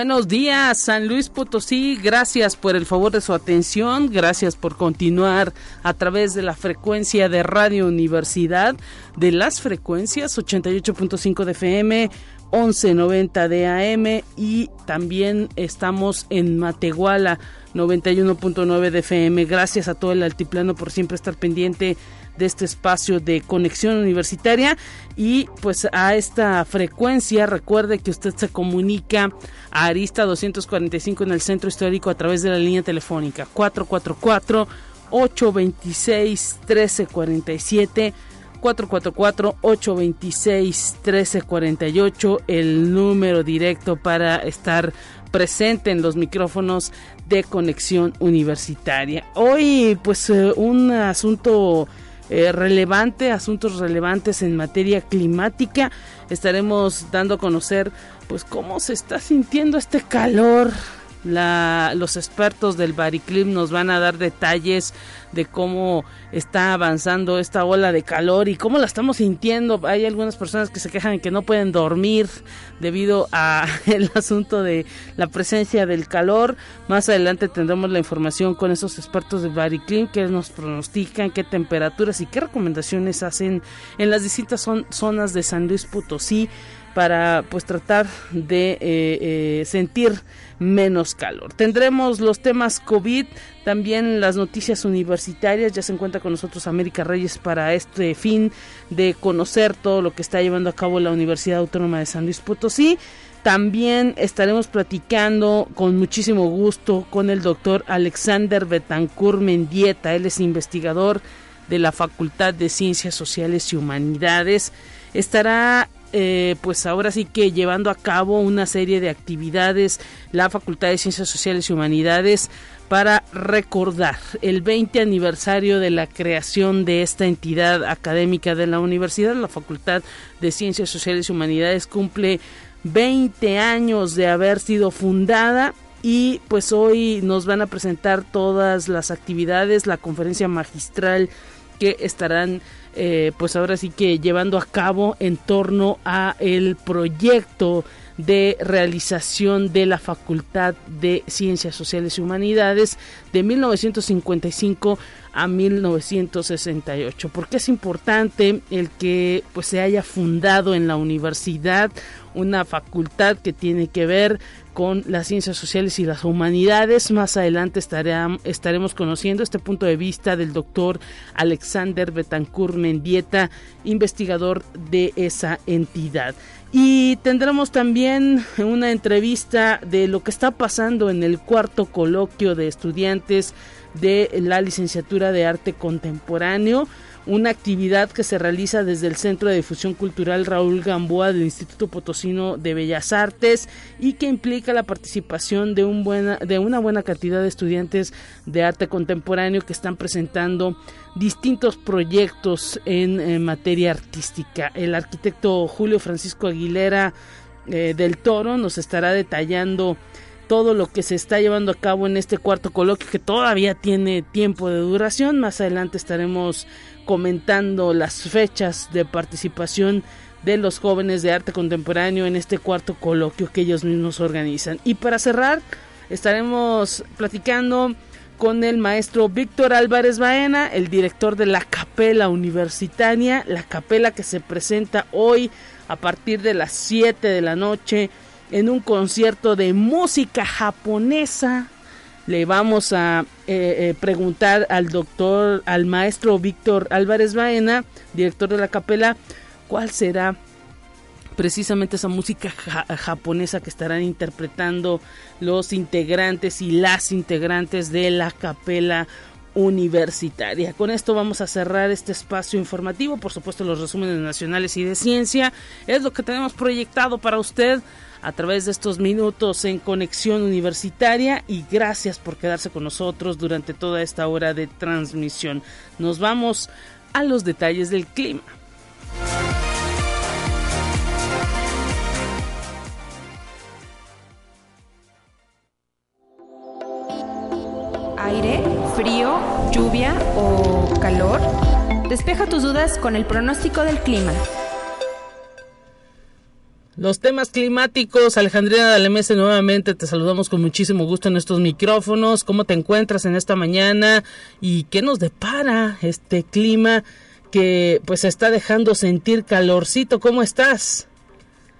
Buenos días, San Luis Potosí. Gracias por el favor de su atención. Gracias por continuar a través de la frecuencia de Radio Universidad, de las frecuencias 88.5 de FM, 1190 de AM y también estamos en Matehuala 91.9 de FM. Gracias a todo el altiplano por siempre estar pendiente de este espacio de conexión universitaria y pues a esta frecuencia recuerde que usted se comunica a Arista 245 en el centro histórico a través de la línea telefónica 444 826 1347 444-826-1348, el número directo para estar presente en los micrófonos de conexión universitaria. Hoy, pues, eh, un asunto eh, relevante, asuntos relevantes en materia climática. Estaremos dando a conocer pues cómo se está sintiendo este calor la, los expertos del Bariclim nos van a dar detalles de cómo está avanzando esta ola de calor y cómo la estamos sintiendo. Hay algunas personas que se quejan que no pueden dormir debido a el asunto de la presencia del calor. Más adelante tendremos la información con esos expertos del Bariclim que nos pronostican qué temperaturas y qué recomendaciones hacen en las distintas zonas de San Luis Potosí para pues tratar de eh, eh, sentir menos calor. Tendremos los temas COVID, también las noticias universitarias. Ya se encuentra con nosotros América Reyes para este fin de conocer todo lo que está llevando a cabo la Universidad Autónoma de San Luis Potosí. También estaremos platicando con muchísimo gusto con el doctor Alexander Betancourt Mendieta. Él es investigador de la Facultad de Ciencias Sociales y Humanidades. Estará eh, pues ahora sí que llevando a cabo una serie de actividades la Facultad de Ciencias Sociales y Humanidades para recordar el 20 aniversario de la creación de esta entidad académica de la universidad. La Facultad de Ciencias Sociales y Humanidades cumple 20 años de haber sido fundada y pues hoy nos van a presentar todas las actividades, la conferencia magistral que estarán eh, pues ahora sí que llevando a cabo en torno a el proyecto de realización de la Facultad de Ciencias Sociales y Humanidades de 1955 a 1968. Porque es importante el que pues se haya fundado en la universidad una facultad que tiene que ver con las ciencias sociales y las humanidades. Más adelante estaremos conociendo este punto de vista del doctor Alexander Betancourt Mendieta, investigador de esa entidad. Y tendremos también una entrevista de lo que está pasando en el cuarto coloquio de estudiantes de la licenciatura de arte contemporáneo una actividad que se realiza desde el Centro de Difusión Cultural Raúl Gamboa del Instituto Potosino de Bellas Artes y que implica la participación de, un buena, de una buena cantidad de estudiantes de arte contemporáneo que están presentando distintos proyectos en, materia artística. El arquitecto Julio Francisco Aguilera eh, del Toro nos estará detallando todo lo que se está llevando a cabo en este cuarto coloquio que todavía tiene tiempo de duración. Más adelante estaremos comentando las fechas de participación de los jóvenes de arte contemporáneo en este cuarto coloquio que ellos mismos organizan. Y para cerrar, estaremos platicando con el maestro Víctor Álvarez Baena, el director de la capela universitaria, la capela que se presenta hoy a partir de las 7 de la noche en un concierto de música japonesa le vamos a eh, eh, preguntar al doctor, al maestro Víctor Álvarez Baena, director de la capela, cuál será precisamente esa música japonesa que estarán interpretando los integrantes y las integrantes de la capela Universitaria. Con esto vamos a cerrar este espacio informativo, por supuesto los resúmenes nacionales y de ciencia, es lo que tenemos proyectado para usted a través de estos minutos en conexión universitaria y gracias por quedarse con nosotros durante toda esta hora de transmisión. Nos vamos a los detalles del clima. Aire, frío, lluvia o calor. Despeja tus dudas con el pronóstico del clima. Los temas climáticos, Alejandrina Dalemese, nuevamente te saludamos con muchísimo gusto en estos micrófonos. ¿Cómo te encuentras en esta mañana y qué nos depara este clima que pues está dejando sentir calorcito? ¿Cómo estás?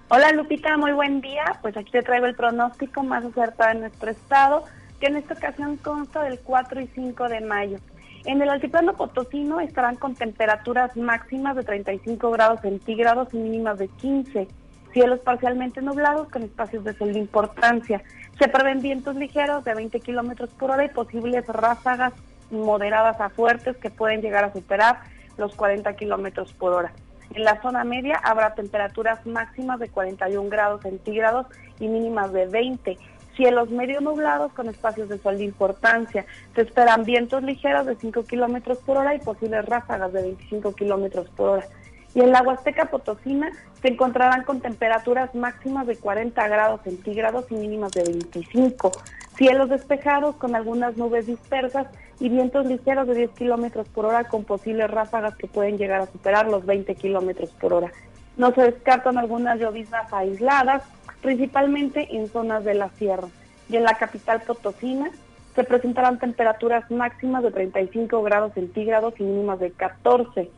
Hola Lupita, muy buen día. Pues aquí te traigo el pronóstico más acertado en nuestro estado, que en esta ocasión consta del 4 y 5 de mayo. En el altiplano potosino estarán con temperaturas máximas de 35 grados centígrados y mínimas de 15 cielos parcialmente nublados con espacios de sol de importancia. Se prevén vientos ligeros de 20 kilómetros por hora y posibles ráfagas moderadas a fuertes que pueden llegar a superar los 40 kilómetros por hora. En la zona media habrá temperaturas máximas de 41 grados centígrados y mínimas de 20. Cielos medio nublados con espacios de sol de importancia. Se esperan vientos ligeros de 5 kilómetros por hora y posibles ráfagas de 25 kilómetros por hora y en la Huasteca Potosina se encontrarán con temperaturas máximas de 40 grados centígrados y mínimas de 25. Cielos despejados con algunas nubes dispersas y vientos ligeros de 10 kilómetros por hora con posibles ráfagas que pueden llegar a superar los 20 kilómetros por hora. No se descartan algunas lloviznas aisladas, principalmente en zonas de la sierra. Y en la capital Potosina se presentarán temperaturas máximas de 35 grados centígrados y mínimas de 14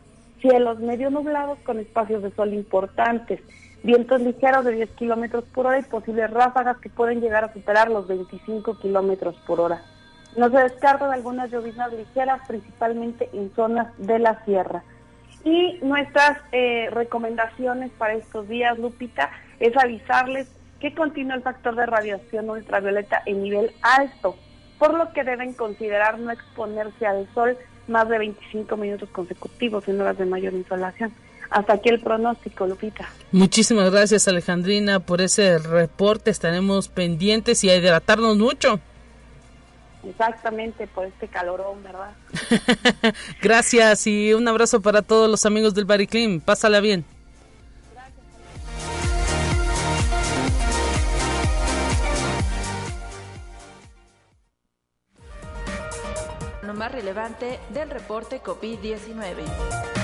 cielos medio nublados con espacios de sol importantes, vientos ligeros de 10 kilómetros por hora y posibles ráfagas que pueden llegar a superar los 25 kilómetros por hora. No se descartan algunas lloviznas ligeras, principalmente en zonas de la sierra. Y nuestras eh, recomendaciones para estos días, Lupita, es avisarles que continúa el factor de radiación ultravioleta en nivel alto, por lo que deben considerar no exponerse al sol más de 25 minutos consecutivos en horas de mayor insolación. Hasta aquí el pronóstico, Lupita. Muchísimas gracias, Alejandrina, por ese reporte. Estaremos pendientes y a hidratarnos mucho. Exactamente, por este calorón, ¿verdad? gracias y un abrazo para todos los amigos del Bariclim. Pásala bien. Más relevante del reporte COVID-19.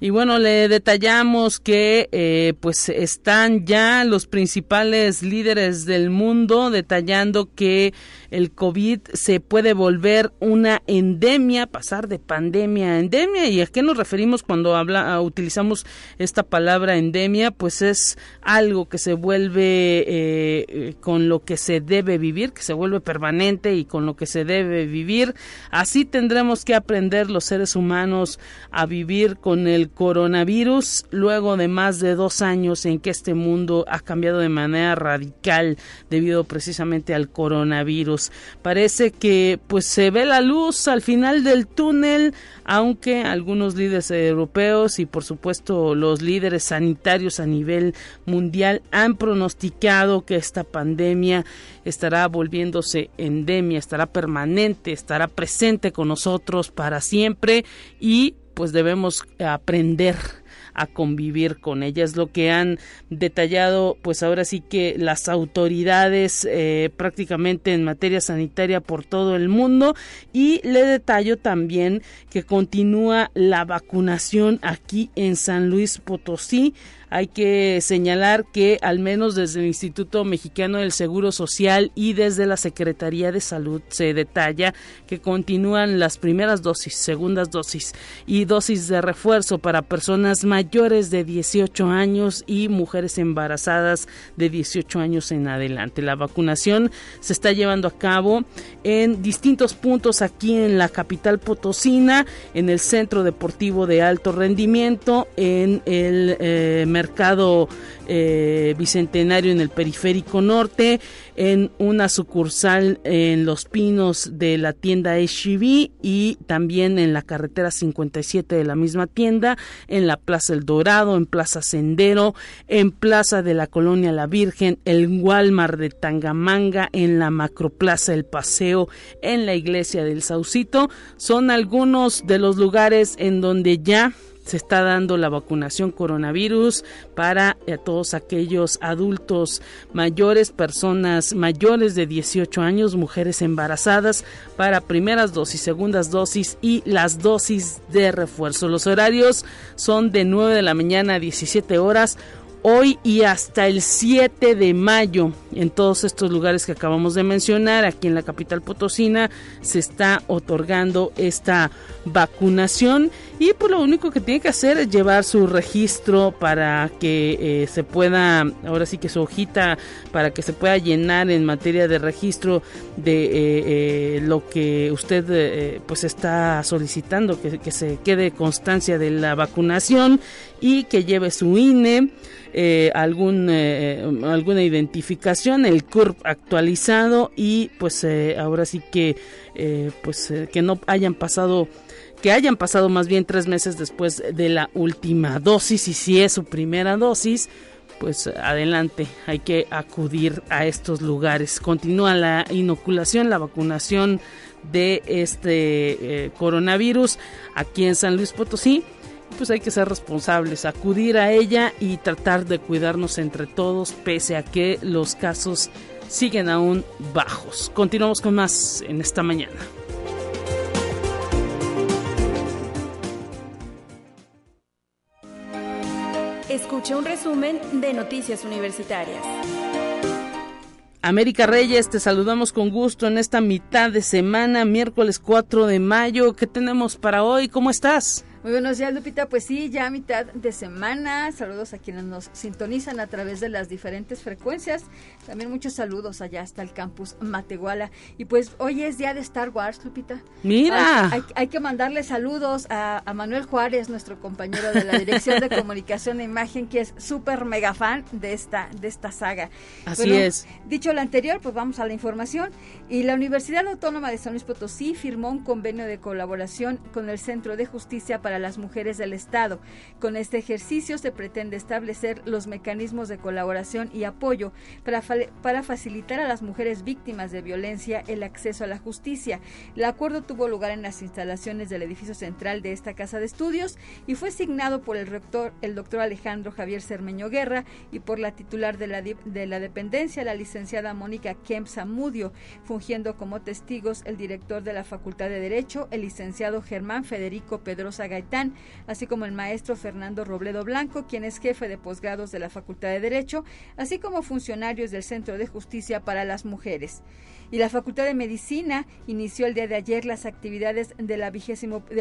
Y bueno, le detallamos que eh, pues están ya los principales líderes del mundo detallando que el COVID se puede volver una endemia, pasar de pandemia a endemia. ¿Y a qué nos referimos cuando habla, utilizamos esta palabra endemia? Pues es algo que se vuelve eh, con lo que se debe vivir, que se vuelve permanente y con lo que se debe vivir. Así tendremos que aprender los seres humanos a vivir con el coronavirus luego de más de dos años en que este mundo ha cambiado de manera radical debido precisamente al coronavirus. Parece que pues se ve la luz al final del túnel, aunque algunos líderes europeos y por supuesto los líderes sanitarios a nivel mundial han pronosticado que esta pandemia estará volviéndose endemia, estará permanente, estará presente con nosotros para siempre y pues debemos aprender a convivir con ella. Es lo que han detallado, pues ahora sí que las autoridades eh, prácticamente en materia sanitaria por todo el mundo. Y le detallo también que continúa la vacunación aquí en San Luis Potosí. Hay que señalar que al menos desde el Instituto Mexicano del Seguro Social y desde la Secretaría de Salud se detalla que continúan las primeras dosis, segundas dosis y dosis de refuerzo para personas mayores de 18 años y mujeres embarazadas de 18 años en adelante. La vacunación se está llevando a cabo en distintos puntos aquí en la capital potosina, en el Centro Deportivo de Alto Rendimiento, en el eh, Mercado eh, Bicentenario en el Periférico Norte, en una sucursal en Los Pinos de la tienda HB y también en la carretera 57 de la misma tienda, en la Plaza El Dorado, en Plaza Sendero, en Plaza de la Colonia La Virgen, el Walmart de Tangamanga, en la Macroplaza El Paseo, en la Iglesia del Saucito. Son algunos de los lugares en donde ya se está dando la vacunación coronavirus para eh, todos aquellos adultos mayores, personas mayores de 18 años, mujeres embarazadas para primeras dosis, segundas dosis y las dosis de refuerzo. Los horarios son de 9 de la mañana a 17 horas hoy y hasta el 7 de mayo. En todos estos lugares que acabamos de mencionar aquí en la capital potosina se está otorgando esta vacunación. Y pues lo único que tiene que hacer es llevar su registro para que eh, se pueda ahora sí que su hojita para que se pueda llenar en materia de registro de eh, eh, lo que usted pues está solicitando que, que se quede constancia de la vacunación y que lleve su INE eh, algún, eh, alguna identificación, el CURP actualizado y pues eh, ahora sí que pues que no hayan pasado que hayan pasado más bien tres meses después de la última dosis y si es su primera dosis pues adelante, hay que acudir a estos lugares. Continúa la inoculación, la vacunación de este coronavirus aquí en San Luis Potosí pues hay que ser responsables, acudir a ella y tratar de cuidarnos entre todos pese a que los casos siguen aún bajos. Continuamos con más en esta mañana. Escucha un resumen de Noticias Universitarias. América Reyes, te saludamos con gusto en esta mitad de semana, miércoles 4 de mayo. ¿Qué tenemos para hoy? ¿Cómo estás? Muy buenos días, Lupita. Pues sí, ya a mitad de semana. Saludos a quienes nos sintonizan a través de las diferentes frecuencias. También muchos saludos allá hasta el campus Matehuala. Y pues hoy es día de Star Wars, Lupita. Mira. Hay, que mandarle saludos a, Manuel Juárez, nuestro compañero de la Dirección de Comunicación e Imagen, que es súper mega fan de esta, de esta saga. Así es. Dicho lo anterior, pues vamos a la información. Y la Universidad Autónoma de San Luis Potosí firmó un convenio de colaboración con el Centro de Justicia para las mujeres del Estado. Con este ejercicio se pretende establecer los mecanismos de colaboración y apoyo para, para facilitar a las mujeres víctimas de violencia el acceso a la justicia. El acuerdo tuvo lugar en las instalaciones del edificio central de esta casa de estudios y fue signado por el rector, el doctor Alejandro Javier Cermeño Guerra, y por la titular de la, de la dependencia, la licenciada Mónica Kemp Zamudio, fungiendo como testigos el director de la Facultad de Derecho, el licenciado Germán Federico Pedrosa Así como el maestro Fernando Robledo Blanco, quien es jefe de posgrados de la Facultad de Derecho, así como funcionarios del Centro de Justicia para las Mujeres y la Facultad de Medicina inició el día de ayer las actividades del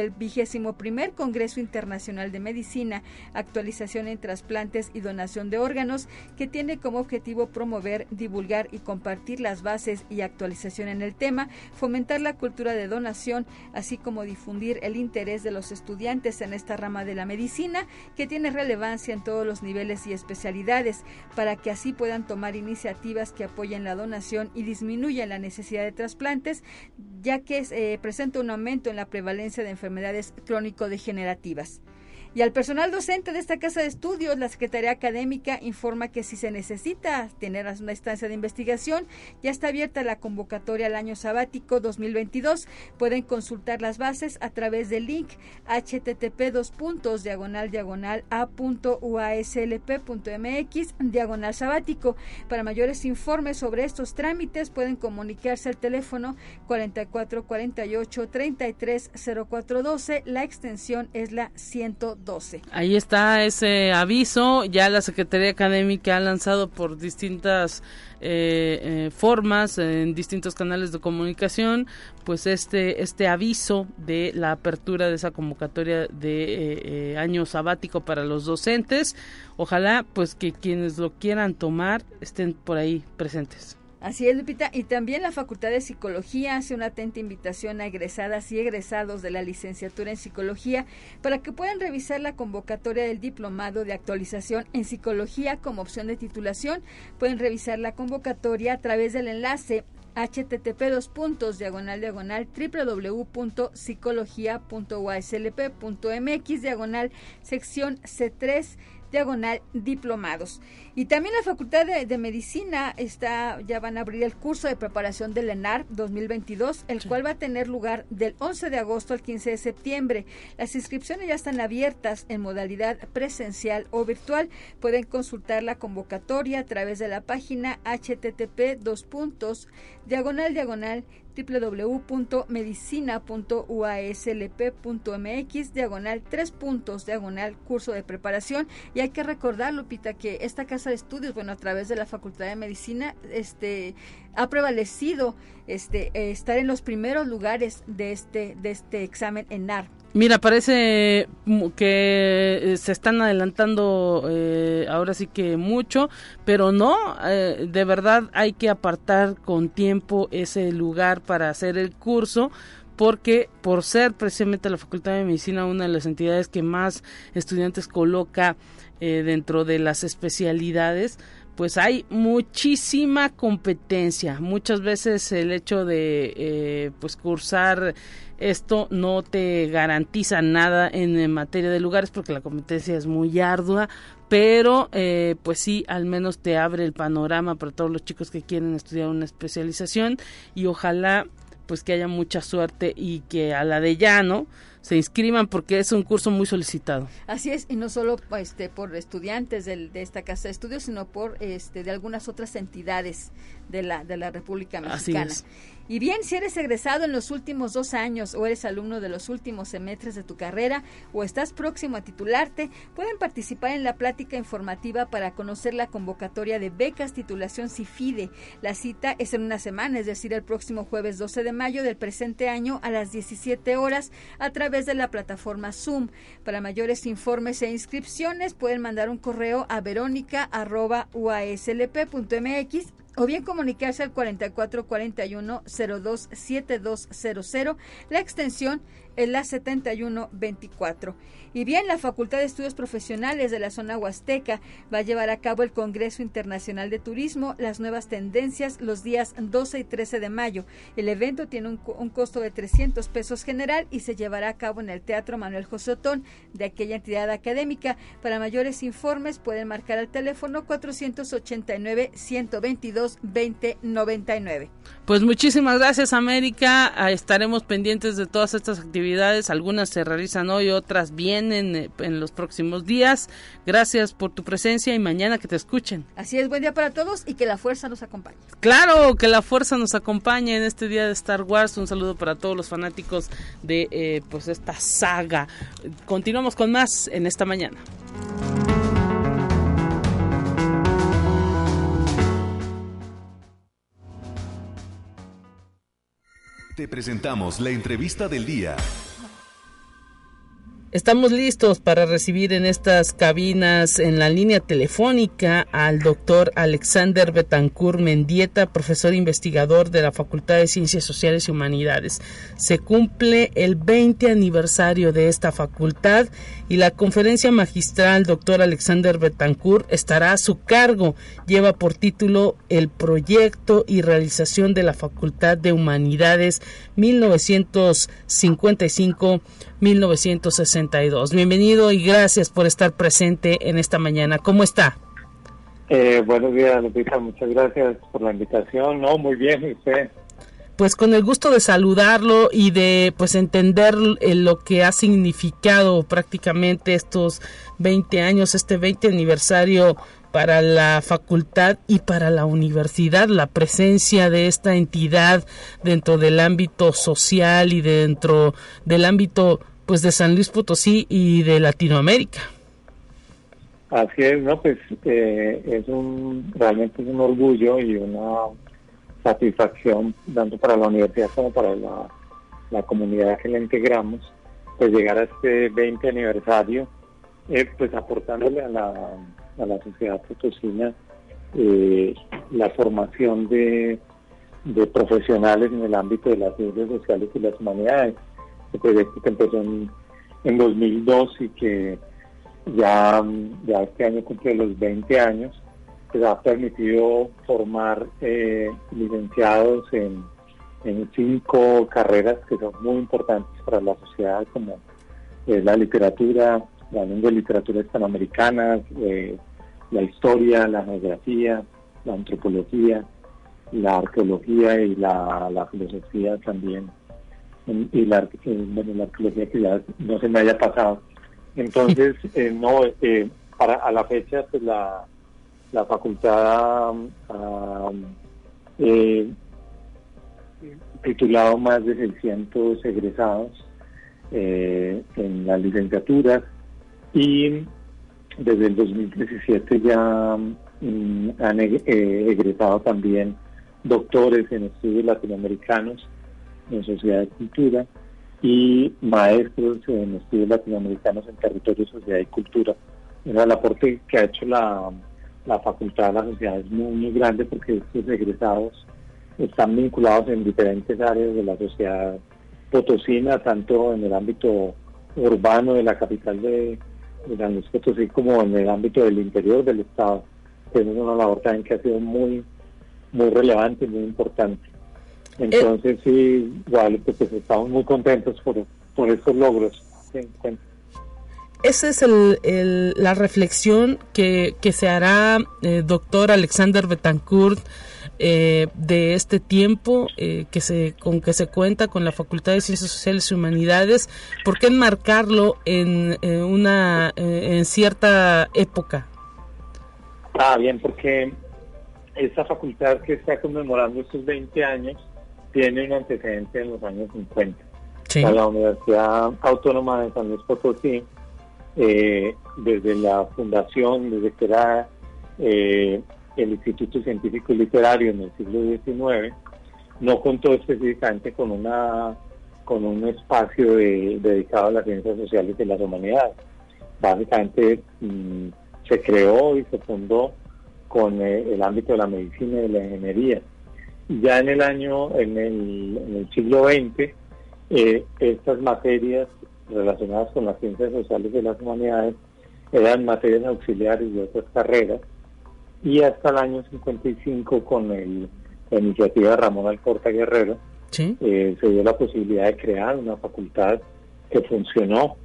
vigésimo primer Congreso Internacional de Medicina, actualización en trasplantes y donación de órganos, que tiene como objetivo promover, divulgar y compartir las bases y actualización en el tema, fomentar la cultura de donación, así como difundir el interés de los estudiantes en esta rama de la medicina, que tiene relevancia en todos los niveles y especialidades, para que así puedan tomar iniciativas que apoyen la donación y disminuyan la necesidad de trasplantes, ya que eh, presenta un aumento en la prevalencia de enfermedades crónico-degenerativas. Y al personal docente de esta casa de estudios, la Secretaría Académica informa que si se necesita tener una instancia de investigación, ya está abierta la convocatoria al año sabático 2022. Pueden consultar las bases a través del link http dos puntos diagonal diagonal a.uaslp.mx diagonal sabático. Para mayores informes sobre estos trámites pueden comunicarse al teléfono 4448 330412. La extensión es la 102. Ahí está ese aviso. Ya la Secretaría Académica ha lanzado por distintas eh, eh, formas, en distintos canales de comunicación, pues este, este aviso de la apertura de esa convocatoria de eh, año sabático para los docentes. Ojalá pues que quienes lo quieran tomar estén por ahí presentes. Así es, Lupita. Y también la Facultad de Psicología hace una atenta invitación a egresadas y egresados de la licenciatura en Psicología para que puedan revisar la convocatoria del diplomado de actualización en Psicología como opción de titulación. Pueden revisar la convocatoria a través del enlace http dos puntos diagonal diagonal www.psicología.uaslp.mx diagonal sección C3 diagonal diplomados. Y también la Facultad de, Medicina está, ya van a abrir el curso de preparación del ENAR 2022, el cual va a tener lugar del 11 de agosto al 15 de septiembre. Las inscripciones ya están abiertas en modalidad presencial o virtual. Pueden consultar la convocatoria a través de la página http dos puntos diagonal diagonal www.medicina.uaslp.mx diagonal tres puntos diagonal curso de preparación y hay que recordar Lupita que esta casa estudios bueno a través de la Facultad de Medicina este ha prevalecido este estar en los primeros lugares de este de este examen en NAR Mira, parece que eh, se están adelantando eh, ahora sí que mucho, pero no, eh, de verdad hay que apartar con tiempo ese lugar para hacer el curso porque por ser precisamente la Facultad de Medicina una de las entidades que más estudiantes coloca dentro de las especialidades, pues hay muchísima competencia. Muchas veces el hecho de pues cursar esto no te garantiza nada en, materia de lugares porque la competencia es muy ardua, pero eh, pues sí, al menos te abre el panorama para todos los chicos que quieren estudiar una especialización y ojalá pues que haya mucha suerte y que a la de llano se inscriban porque es un curso muy solicitado. Así es, y no solo este, por estudiantes de esta casa de estudios, sino por este, de algunas otras entidades de la, de la República Mexicana. Así es. Y bien, si eres egresado en los últimos dos años o eres alumno de los últimos semestres de tu carrera o estás próximo a titularte, pueden participar en la plática informativa para conocer la convocatoria de becas titulación CIFIDE. La cita es en una semana, es decir, el próximo jueves 12 de mayo del presente año a las 17 horas a través de la plataforma Zoom. Para mayores informes e inscripciones pueden mandar un correo a verónica.uaslp.mx o bien comunicarse al 4441 027200, la extensión es la 7124. Y bien, la Facultad de Estudios Profesionales de la zona Huasteca va a llevar a cabo el Congreso Internacional de Turismo, las nuevas tendencias, los días 12 y 13 de mayo. El evento tiene un, costo de 300 pesos general y se llevará a cabo en el Teatro Manuel Josotón de aquella entidad académica. Para mayores informes pueden marcar al teléfono 489-122-2099. Pues muchísimas gracias América, ah, estaremos pendientes de todas estas actividades, algunas se realizan hoy, otras vienen eh, en los próximos días. Gracias por tu presencia y mañana que te escuchen. Así es, buen día para todos y que la fuerza nos acompañe. Claro, que la fuerza nos acompañe en este día de Star Wars. Un saludo para todos los fanáticos de eh, pues esta saga. Continuamos con más en esta mañana. Te presentamos la entrevista del día. Estamos listos para recibir en estas cabinas en la línea telefónica al doctor Alexander Betancourt Mendieta, profesor investigador de la Facultad de Ciencias Sociales y Humanidades. Se cumple el 20 aniversario de esta facultad y la conferencia magistral doctor Alexander Betancourt estará a su cargo. Lleva por título El proyecto y realización de la Facultad de Humanidades 1955 1962. Bienvenido y gracias por estar presente en esta mañana. ¿Cómo está? Eh, buenos días, Lupita. Muchas gracias por la invitación. No, muy bien, usted? Pues con el gusto de saludarlo y de pues entender eh, lo que ha significado prácticamente estos 20 años, este 20 aniversario para la facultad y para la universidad, la presencia de esta entidad dentro del ámbito social y dentro del ámbito pues de San Luis Potosí y de Latinoamérica. Así es, no, pues eh, es un realmente es un orgullo y una satisfacción tanto para la universidad como para la, comunidad que la integramos, pues llegar a este 20 aniversario, eh, pues aportándole a la, a la sociedad potosina eh, la formación de, profesionales en el ámbito de las ciencias sociales y las humanidades. Este proyecto que empezó en, en 2002 y que ya, ya este año cumple los 20 años, pues ha permitido formar eh, licenciados en, en cinco carreras que son muy importantes para la sociedad, como la literatura, la lengua de literatura hispanoamericana, eh, la historia, la geografía, la antropología, la arqueología y la, filosofía también. Y la, eh, bueno, la arqueología que ya no se me haya pasado. Entonces, eh, no, para a la fecha, pues la, la facultad ha titulado más de 600 egresados en las licenciaturas y desde el 2017 ya mm, han eh, egresado también doctores en estudios latinoamericanos en sociedad y cultura y maestros en estudios latinoamericanos en territorio, sociedad y cultura. el aporte que ha hecho la, la facultad de la sociedad es muy, muy grande porque estos egresados están vinculados en diferentes áreas de la sociedad potosina, tanto en el ámbito urbano de la capital de, San Luis como en el ámbito del interior del Estado, es una labor también que ha sido muy, muy relevante y muy importante. Entonces, sí, Guadalupe, pues estamos muy contentos por, por estos logros. Esa es el, la reflexión que, que se hará, eh, doctor Alexander Betancourt, eh, de este tiempo eh, que se, con que se cuenta con la Facultad de Ciencias Sociales y Humanidades, ¿por qué enmarcarlo en, una en cierta época? Ah, bien, porque esta facultad que está conmemorando estos 20 años tiene un antecedente en los años 50. La Universidad Autónoma de San Luis Potosí, eh, desde la fundación, desde que era el Instituto Científico y Literario en el siglo XIX no contó específicamente con una con un espacio dedicado a las ciencias sociales y las humanidades. Básicamente mm, se creó y se fundó con eh, el ámbito de la medicina y de la ingeniería. Ya en el año, en el, siglo XX, eh, estas materias relacionadas con las ciencias sociales y las humanidades eran materias auxiliares de otras carreras y hasta el año 55 con el, la iniciativa de Ramón Alcorta Guerrero eh, se dio la posibilidad de crear una facultad que funcionó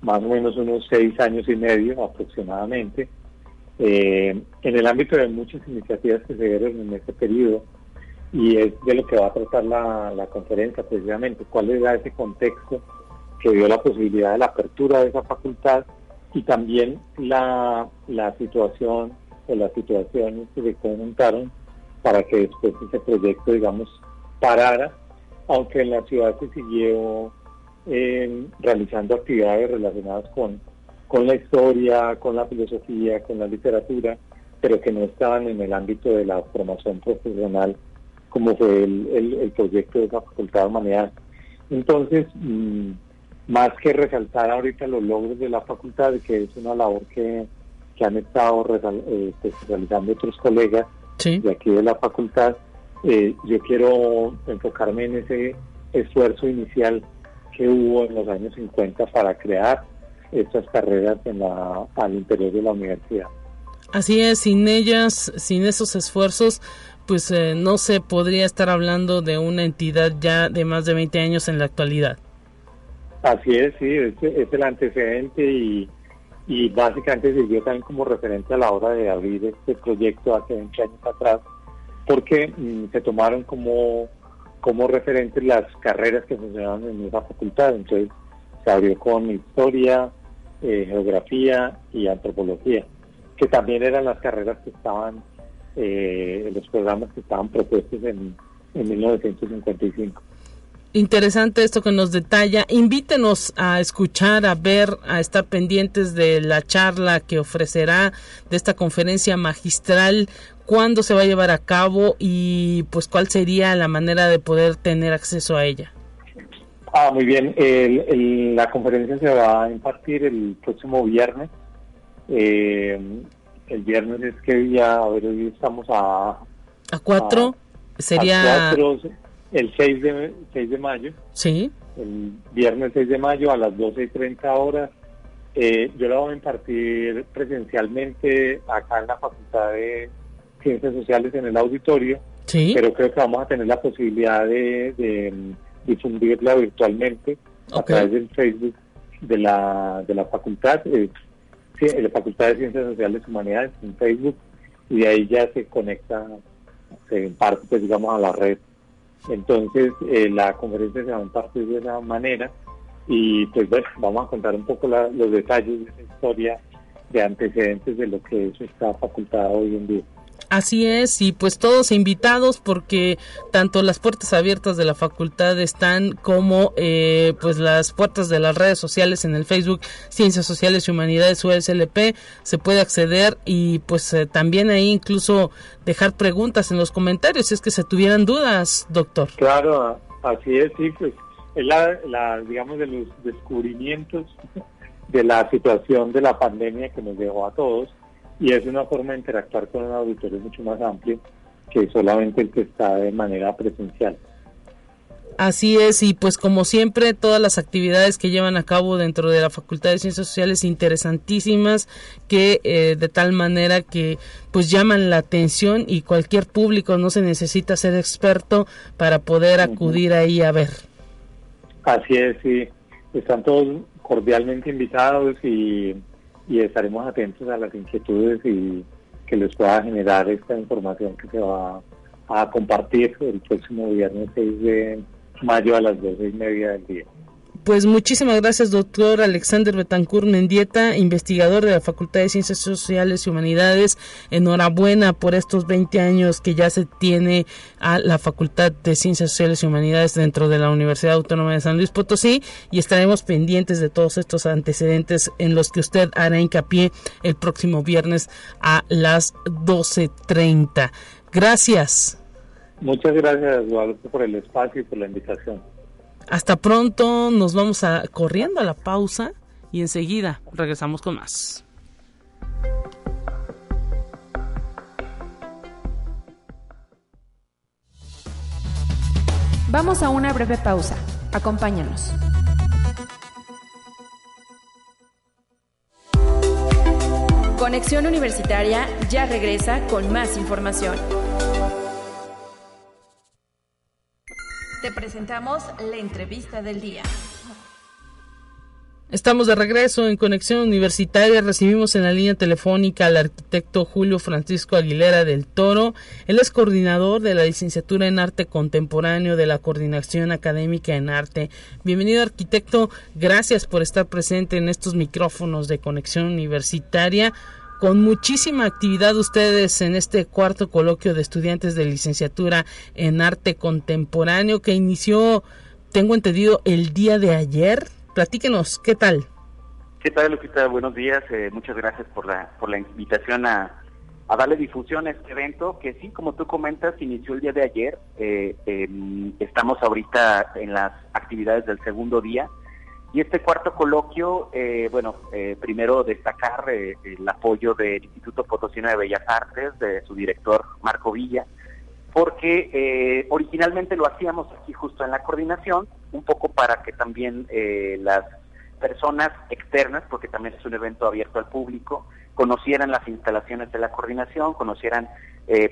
más o menos unos seis años y medio aproximadamente. Eh, en el ámbito de muchas iniciativas que se dieron en este periodo y es de lo que va a tratar la, la conferencia precisamente, cuál era ese contexto que dio la posibilidad de la apertura de esa facultad y también la, la situación de las situaciones que se conjuntaron para que después ese proyecto, digamos, parara, aunque en la ciudad se siguió eh, realizando actividades relacionadas con, con la historia, con la filosofía, con la literatura, pero que no estaban en el ámbito de la formación profesional como fue el, proyecto de la Facultad de Humanidades. Entonces, mm, más que resaltar ahorita los logros de la facultad, que es una labor que que han estado eh, pues, realizando otros colegas de aquí de la facultad. Eh, yo quiero enfocarme en ese esfuerzo inicial que hubo en los años 50 para crear estas carreras en la, al interior de la universidad. Así es, sin ellas, sin esos esfuerzos, pues eh, no se podría estar hablando de una entidad ya de más de 20 años en la actualidad. Así es, sí, es el antecedente y, y básicamente sirvió también como referente a la hora de abrir este proyecto hace 20 años atrás, porque mm, se tomaron como, como referentes las carreras que funcionaban en esa facultad. Entonces se abrió con historia, eh, geografía y antropología, que también eran las carreras que estaban, eh, los programas que estaban propuestos en, en 1955 interesante esto que nos detalla. Invítenos a escuchar, a ver, a estar pendientes de la charla que ofrecerá de esta conferencia magistral, cuándo se va a llevar a cabo y pues cuál sería la manera de poder tener acceso a ella. Ah, muy bien. la conferencia se va a impartir el próximo viernes. Eh, el viernes es que día, a ver, hoy estamos a... A 4 sería... A el 6 de, 6 de mayo. Sí. El viernes 6 de mayo a las 12 y 30 horas. Eh, yo la voy a impartir presencialmente acá en la Facultad de Ciencias Sociales en el auditorio. Sí. Pero creo que vamos a tener la posibilidad de, difundirla virtualmente a través del Facebook de la, de la facultad. Eh, la Facultad de Ciencias Sociales y Humanidades en Facebook y de ahí ya se conecta, se imparte, pues, digamos, a la red. Entonces, eh, la conferencia se va a impartir de esa manera y pues bueno, vamos a contar un poco los detalles de esa historia de antecedentes de lo que es esta facultad hoy en día. Así es, y pues todos invitados porque tanto las puertas abiertas de la facultad están como eh, pues las puertas de las redes sociales en el Facebook Ciencias Sociales y Humanidades USLP se puede acceder y pues eh, también ahí incluso dejar preguntas en los comentarios si es que se tuvieran dudas, doctor. Claro, así es, sí, pues es la, la digamos de los descubrimientos de la situación de la pandemia que nos dejó a todos y es una forma de interactuar con un auditorio mucho más amplio que solamente el que está de manera presencial. Así es, y pues como siempre, todas las actividades que llevan a cabo dentro de la Facultad de Ciencias Sociales interesantísimas, que eh, de tal manera que pues llaman la atención y cualquier público no se necesita ser experto para poder acudir ahí a ver. Así es, sí, están todos cordialmente invitados y y estaremos atentos a las inquietudes y que les pueda generar esta información que se va a compartir el próximo viernes 6 de mayo a las 12 y media del día. Pues muchísimas gracias, doctor Alexander Betancourt Mendieta, investigador de la Facultad de Ciencias Sociales y Humanidades. Enhorabuena por estos 20 años que ya se tiene a la Facultad de Ciencias Sociales y Humanidades dentro de la Universidad Autónoma de San Luis Potosí y estaremos pendientes de todos estos antecedentes en los que usted hará hincapié el próximo viernes a las 12.30. Gracias. Muchas gracias, Eduardo, por el espacio y por la invitación. Hasta pronto, nos vamos a corriendo a la pausa y enseguida regresamos con más. Vamos a una breve pausa. Acompáñanos. Conexión Universitaria ya regresa con más información. Presentamos la entrevista del día. Estamos de regreso en Conexión Universitaria. Recibimos en la línea telefónica al arquitecto Julio Francisco Aguilera del Toro. Él es coordinador de la licenciatura en arte contemporáneo de la Coordinación Académica en Arte. Bienvenido arquitecto. Gracias por estar presente en estos micrófonos de Conexión Universitaria con muchísima actividad ustedes en este cuarto coloquio de estudiantes de licenciatura en arte contemporáneo que inició, tengo entendido, el día de ayer. Platíquenos, ¿qué tal? ¿Qué tal, Lupita? Buenos días. Eh, muchas gracias por la, por la invitación a, darle difusión a este evento que sí, como tú comentas, inició el día de ayer. Eh, em, estamos ahorita en las actividades del segundo día. Y este cuarto coloquio, eh, bueno, eh, primero destacar eh, el apoyo del Instituto Potosino de Bellas Artes, de su director Marco Villa, porque originalmente lo hacíamos aquí justo en la coordinación, un poco para que también las personas externas, porque también es un evento abierto al público, conocieran las instalaciones de la coordinación, conocieran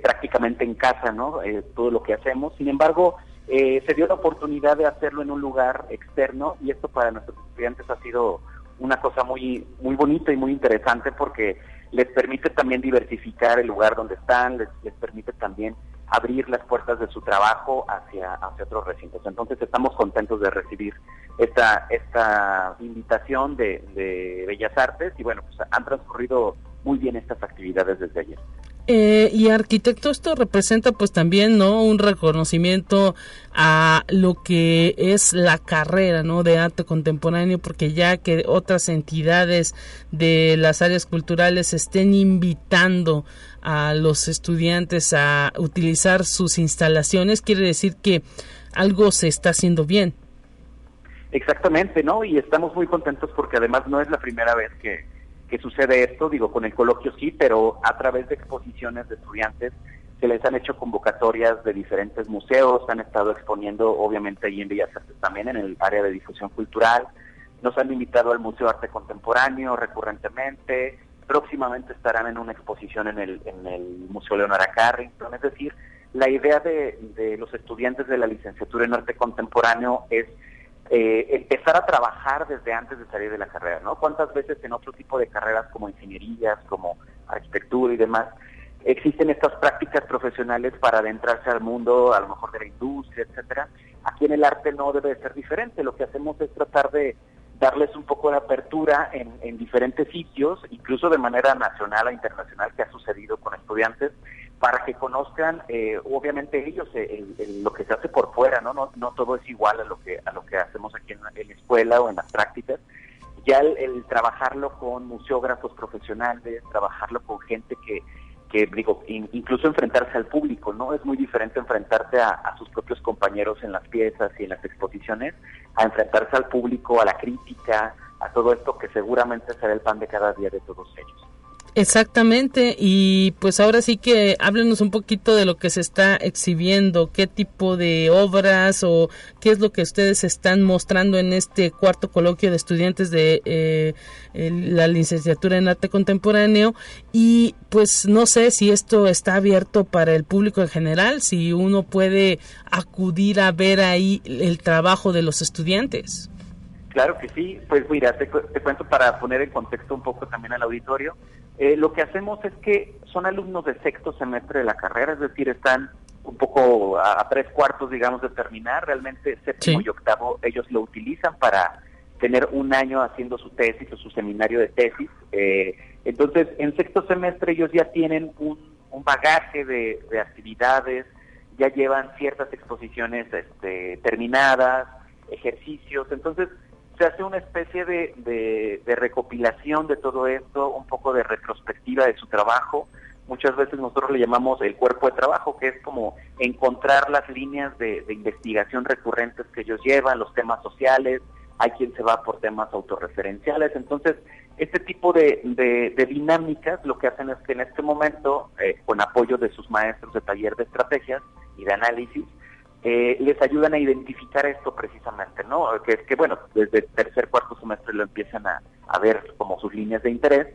prácticamente en casa, ¿no? todo lo que hacemos. Sin embargo, eh, se dio la oportunidad de hacerlo en un lugar externo y esto para nuestros estudiantes ha sido una cosa muy muy bonita y muy interesante porque les permite también diversificar el lugar donde están, les, les permite también abrir las puertas de su trabajo hacia, hacia otros recintos. Entonces estamos contentos de recibir esta, esta invitación de, de Bellas Artes y bueno, pues han transcurrido muy bien estas actividades desde ayer. Eh, y arquitecto, esto representa pues también, ¿no? Un reconocimiento a lo que es la carrera, ¿no? De arte contemporáneo, porque ya que otras entidades de las áreas culturales estén invitando a los estudiantes a utilizar sus instalaciones, quiere decir que algo se está haciendo bien. Exactamente, ¿no? Y estamos muy contentos porque además no es la primera vez que que sucede esto, digo, con el coloquio sí, pero a través de exposiciones de estudiantes se les han hecho convocatorias de diferentes museos, han estado exponiendo obviamente ahí en Bellas Artes también en el área de difusión cultural, nos han invitado al Museo de Arte Contemporáneo recurrentemente, próximamente estarán en una exposición en el, en el Museo Leonora Carrington, es decir, la idea de, de los estudiantes de la licenciatura en arte contemporáneo es eh, empezar a trabajar desde antes de salir de la carrera, ¿no? ¿Cuántas veces en otro tipo de carreras como ingenierías, como arquitectura y demás, existen estas prácticas profesionales para adentrarse al mundo, a lo mejor de la industria, etcétera? Aquí en el arte no debe ser diferente, lo que hacemos es tratar de darles un poco de apertura en, en diferentes sitios, incluso de manera nacional o internacional, que ha sucedido con estudiantes, para que conozcan, eh, obviamente ellos, eh, lo que se hace por fuera, ¿no? ¿no? No todo es igual a lo que a lo que hacemos aquí en la, escuela o en las prácticas. Ya el, trabajarlo con museógrafos profesionales, trabajarlo con gente que, que digo, incluso enfrentarse al público, ¿no? Es muy diferente enfrentarse a, sus propios compañeros en las piezas y en las exposiciones, a enfrentarse al público, a la crítica, a todo esto que seguramente será el pan de cada día de todos ellos. Exactamente, y pues ahora sí que háblenos un poquito de lo que se está exhibiendo, qué tipo de obras o qué es lo que ustedes están mostrando en este cuarto coloquio de estudiantes de eh, la licenciatura en arte contemporáneo y pues no sé si esto está abierto para el público en general, si uno puede acudir a ver ahí el trabajo de los estudiantes. Claro que sí, pues mira, te, te cuento para poner en contexto un poco también al auditorio. Eh, lo que hacemos es que son alumnos de sexto semestre de la carrera, es decir, están un poco a, tres cuartos, digamos, de terminar. Realmente séptimo y octavo ellos lo utilizan para tener un año haciendo su tesis o su seminario de tesis. Eh, entonces, en sexto semestre ellos ya tienen un, bagaje de, de, actividades, ya llevan ciertas exposiciones este, terminadas, ejercicios. Entonces, se hace una especie de, de, recopilación de todo esto, un poco de retrospectiva de su trabajo. Muchas veces nosotros le llamamos el cuerpo de trabajo, que es como encontrar las líneas de, investigación recurrentes que ellos llevan, los temas sociales, hay quien se va por temas autorreferenciales. Entonces, este tipo de, de, dinámicas lo que hacen es que en este momento, eh, con apoyo de sus maestros de taller de estrategias y de análisis, eh, les ayudan a identificar esto precisamente, ¿no? Que, que bueno, desde el tercer, cuarto semestre lo empiezan a, ver como sus líneas de interés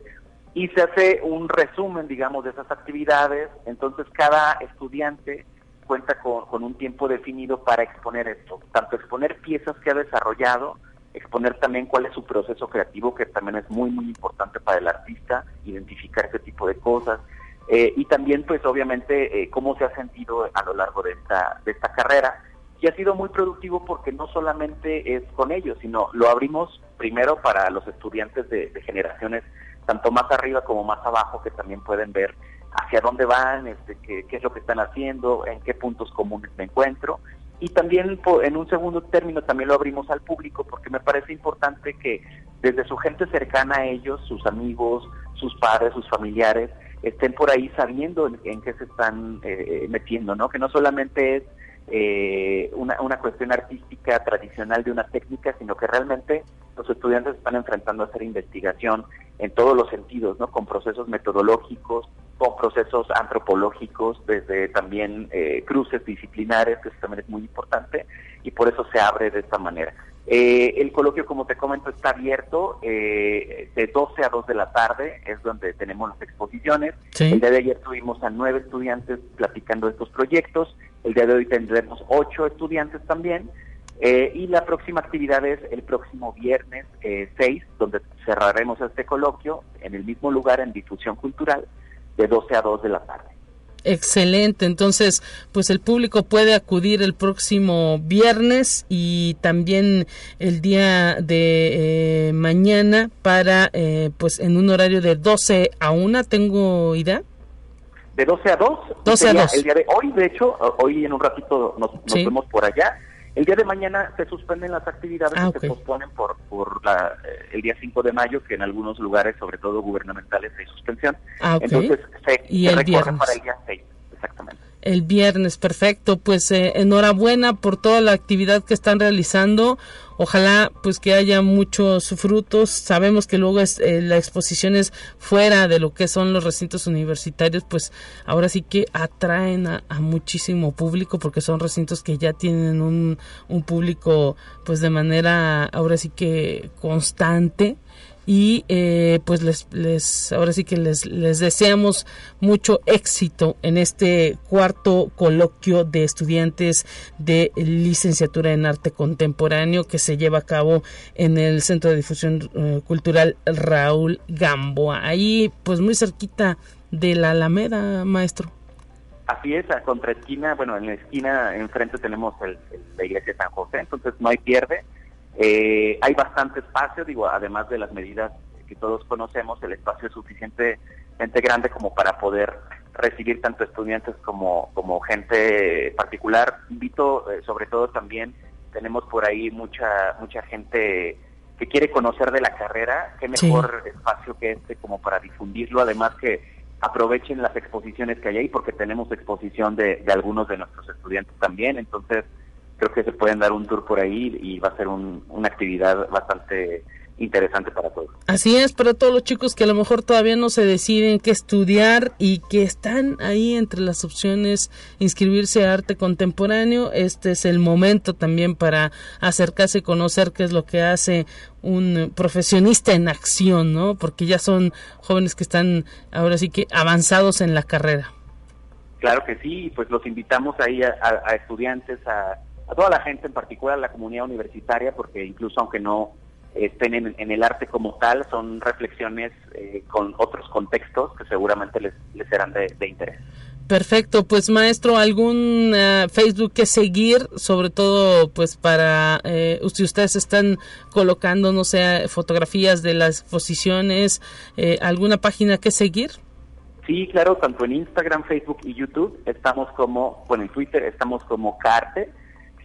y se hace un resumen, digamos, de esas actividades. Entonces, cada estudiante cuenta con, con un tiempo definido para exponer esto, tanto exponer piezas que ha desarrollado, exponer también cuál es su proceso creativo, que también es muy, muy importante para el artista, identificar ese tipo de cosas, eh, y también pues obviamente eh, cómo se ha sentido a lo largo de esta, de esta carrera y ha sido muy productivo porque no solamente es con ellos, sino lo abrimos primero para los estudiantes de, generaciones tanto más arriba como más abajo que también pueden ver hacia dónde van, este, qué, qué es lo que están haciendo, en qué puntos comunes me encuentro. Y también en un segundo término también lo abrimos al público porque me parece importante que desde su gente cercana a ellos, sus amigos, sus padres, sus familiares, estén por ahí sabiendo en, qué se están eh, metiendo, ¿no? Que no solamente es eh, una, una cuestión artística tradicional de una técnica, sino que realmente los estudiantes están enfrentando a hacer investigación en todos los sentidos, ¿no? Con procesos metodológicos, con procesos antropológicos, desde también eh, cruces disciplinares, que eso también es muy importante, y por eso se abre de esta manera. Eh, el coloquio, como te comento, está abierto eh, de 12 a 2 de la tarde, es donde tenemos las exposiciones. El día de ayer tuvimos a nueve estudiantes platicando de estos proyectos, el día de hoy tendremos ocho estudiantes también, eh, y la próxima actividad es el próximo viernes 6, donde cerraremos este coloquio en el mismo lugar en difusión cultural de 12 a 2 de la tarde. Excelente, entonces pues el público puede acudir el próximo viernes y también el día de eh, mañana para eh, pues en un horario de 12 a 1, ¿tengo idea? De 12 a 2. 12 a 2. El día de hoy, de hecho, hoy en un ratito nos, vemos por allá. El día de mañana se suspenden las actividades ah, se posponen por, por la, eh, el día 5 de mayo, que en algunos lugares, sobre todo gubernamentales, hay suspensión. Ah, Entonces se, ¿Y el recorre para el día 6, el viernes. Perfecto, pues eh, enhorabuena por toda la actividad que están realizando. Ojalá pues que haya muchos frutos. Sabemos que luego es, eh, la exposición es fuera de lo que son los recintos universitarios, pues ahora sí que atraen a, a muchísimo público porque son recintos que ya tienen un, un público pues de manera ahora sí que constante y eh, pues les, les ahora sí que les, les deseamos mucho éxito en este cuarto coloquio de estudiantes de licenciatura en arte contemporáneo que se lleva a cabo en el Centro de Difusión eh, Cultural Raúl Gamboa ahí pues muy cerquita de la Alameda maestro Así es, a contra esquina, bueno, en la esquina enfrente tenemos el, la iglesia San José, entonces no hay pierde. Eh, hay bastante espacio, digo, además de las medidas que todos conocemos, el espacio es suficientemente grande como para poder recibir tanto estudiantes como, como gente particular. Invito, eh, sobre todo también, tenemos por ahí mucha, mucha gente que quiere conocer de la carrera, qué mejor sí. espacio que este como para difundirlo, además que aprovechen las exposiciones que hay ahí, porque tenemos exposición de, de algunos de nuestros estudiantes también, entonces creo que se pueden dar un tour por ahí y va a ser un, una actividad bastante interesante para todos. Así es, para todos los chicos que a lo mejor todavía no se deciden qué estudiar y que están ahí entre las opciones inscribirse a arte contemporáneo, este es el momento también para acercarse y conocer qué es lo que hace un profesionista en acción, ¿no? Porque ya son jóvenes que están ahora sí que avanzados en la carrera. Claro que sí, pues los invitamos ahí a, a, a estudiantes, a, a toda la gente, en particular a la comunidad universitaria, porque incluso aunque no estén en, en el arte como tal, son reflexiones eh, con otros contextos que seguramente les, les serán de, de interés. Perfecto, pues maestro, algún uh, Facebook que seguir, sobre todo pues para eh, si ustedes están colocando, no sé, fotografías de las exposiciones, eh, alguna página que seguir. Sí, claro, tanto en Instagram, Facebook y YouTube estamos como, bueno, en Twitter estamos como CARTE,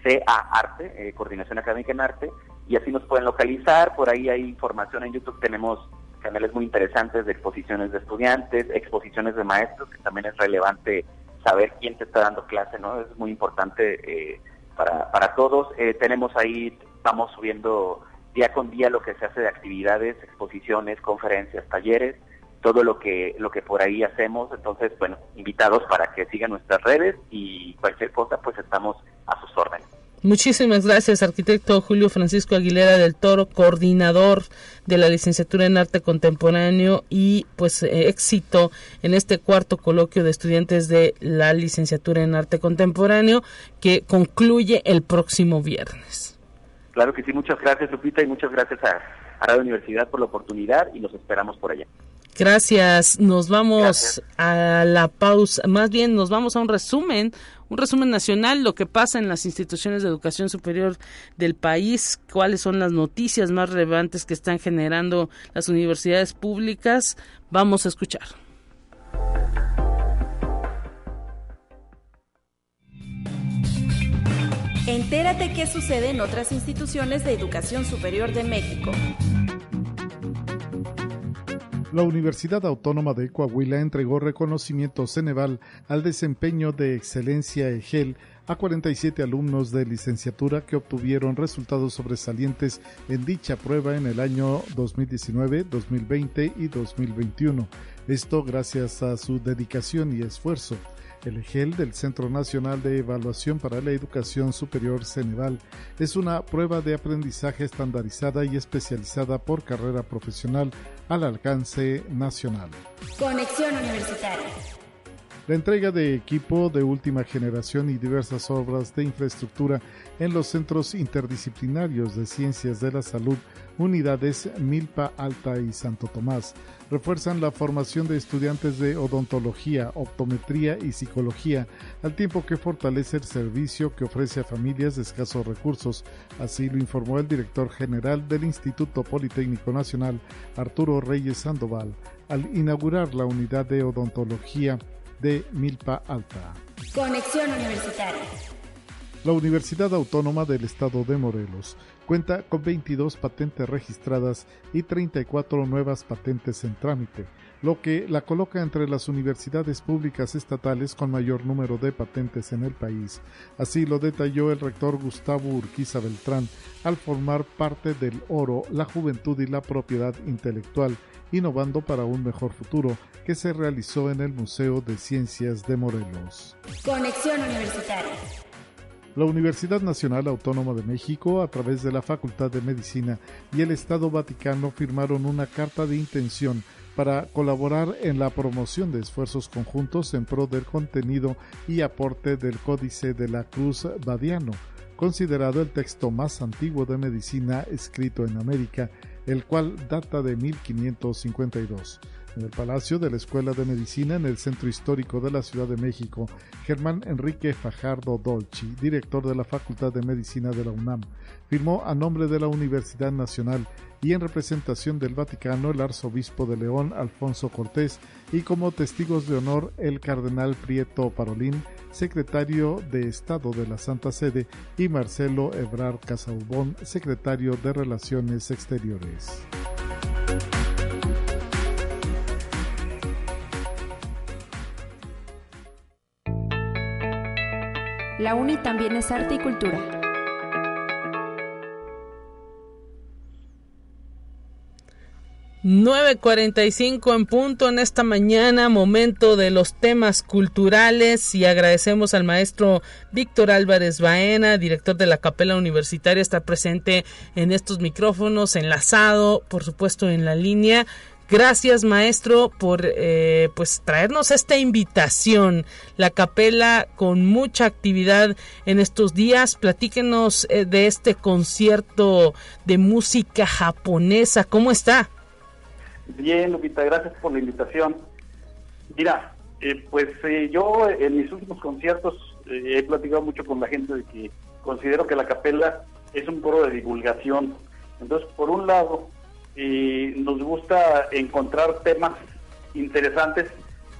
CA Arte, eh, Coordinación Académica en Arte, y así nos pueden localizar. Por ahí hay información en YouTube, tenemos canales muy interesantes de exposiciones de estudiantes, exposiciones de maestros, que también es relevante saber quién te está dando clase, ¿no? Es muy importante eh, para, para todos. Eh, tenemos ahí, estamos subiendo día con día lo que se hace de actividades, exposiciones, conferencias, talleres, todo lo que lo que por ahí hacemos. Entonces, bueno, invitados para que sigan nuestras redes y cualquier cosa, pues estamos a sus órdenes. Muchísimas gracias, arquitecto Julio Francisco Aguilera del Toro, coordinador de la licenciatura en arte contemporáneo y pues eh, éxito en este cuarto coloquio de estudiantes de la licenciatura en arte contemporáneo que concluye el próximo viernes. Claro que sí, muchas gracias Lupita y muchas gracias a, a Radio Universidad por la oportunidad y los esperamos por allá. Gracias. Nos vamos Gracias. a la pausa. Más bien, nos vamos a un resumen, un resumen nacional, lo que pasa en las instituciones de educación superior del país, cuáles son las noticias más relevantes que están generando las universidades públicas. Vamos a escuchar. Entérate qué sucede en otras instituciones de educación superior de México. La Universidad Autónoma de Coahuila entregó reconocimiento Ceneval al desempeño de excelencia EGEL a 47 alumnos de licenciatura que obtuvieron resultados sobresalientes en dicha prueba en el año 2019, 2020 y 2021. Esto gracias a su dedicación y esfuerzo. El EGEL del Centro Nacional de Evaluación para la Educación Superior Ceneval es una prueba de aprendizaje estandarizada y especializada por carrera profesional al alcance nacional. Conexión Universitaria. La entrega de equipo de última generación y diversas obras de infraestructura en los centros interdisciplinarios de ciencias de la salud, unidades Milpa Alta y Santo Tomás, refuerzan la formación de estudiantes de odontología, optometría y psicología, al tiempo que fortalece el servicio que ofrece a familias de escasos recursos. Así lo informó el director general del Instituto Politécnico Nacional, Arturo Reyes Sandoval, al inaugurar la unidad de odontología de Milpa Alta. Conexión Universitaria. La Universidad Autónoma del Estado de Morelos cuenta con 22 patentes registradas y 34 nuevas patentes en trámite. lo que la coloca entre las universidades públicas estatales con mayor número de patentes en el país. Así lo detalló el rector Gustavo Urquiza Beltrán al formar parte del oro, la juventud y la propiedad intelectual, innovando para un mejor futuro, que se realizó en el Museo de Ciencias de Morelos. Conexión Universitaria. La Universidad Nacional Autónoma de México, a través de la Facultad de Medicina y el Estado Vaticano, firmaron una carta de intención para colaborar en la promoción de esfuerzos conjuntos en pro del contenido y aporte del Códice de la Cruz Badiano, considerado el texto más antiguo de medicina escrito en América, el cual data de 1552 en el Palacio de la Escuela de Medicina en el Centro Histórico de la Ciudad de México, Germán Enrique Fajardo Dolci, director de la Facultad de Medicina de la UNAM, firmó a nombre de la Universidad Nacional y en representación del Vaticano el arzobispo de León Alfonso Cortés y como testigos de honor el cardenal Prieto Parolín, secretario de Estado de la Santa Sede, y Marcelo Ebrard Casaubón, secretario de Relaciones Exteriores. La UNI también es arte y cultura. ...9.45 en punto en esta mañana... ...momento de los temas culturales... ...y agradecemos al maestro Víctor Álvarez Baena... ...director de la Capela Universitaria... ...estar presente en estos micrófonos... ...enlazado, por supuesto, en la línea... Gracias, maestro, por eh, pues traernos esta invitación. La capela con mucha actividad en estos días. Platíquenos eh, de este concierto de música japonesa. ¿Cómo está? Bien, Lupita, gracias por la invitación. Mira, eh, pues yo en mis últimos conciertos he platicado mucho con la gente de que considero que la capela es un coro de divulgación. Entonces, por un lado, y nos gusta encontrar temas interesantes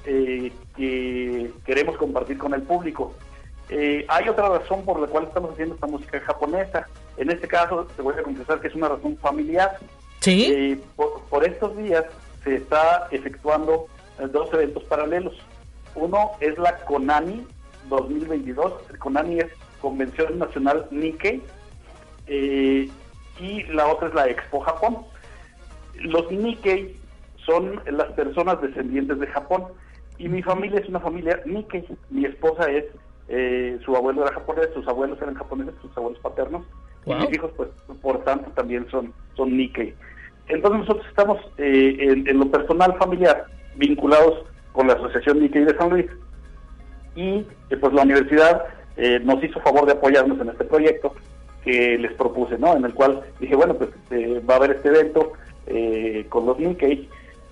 eh, que queremos compartir con el público. Eh, hay otra razón por la cual estamos haciendo esta música japonesa. En este caso, te voy a confesar que es una razón familiar. Sí. Eh, por, estos días se está efectuando dos eventos paralelos. Uno es la Konami 2022. El Konami es Convención Nacional Nikkei. y la otra es la Expo Japón. Los Nikkei son las personas descendientes de Japón y mi familia es una familia Nikkei. Mi esposa es, eh, su abuelo era japonés, sus abuelos eran japoneses, sus abuelos paternos, y mis hijos, pues, por tanto, también son, son Nikkei. Entonces nosotros estamos eh, en, lo personal familiar vinculados con la Asociación Nikkei de San Luis y eh, pues la universidad nos hizo favor de apoyarnos en este proyecto que les propuse, ¿no? En el cual dije, bueno, pues va a haber este evento, eh, con los Nikkei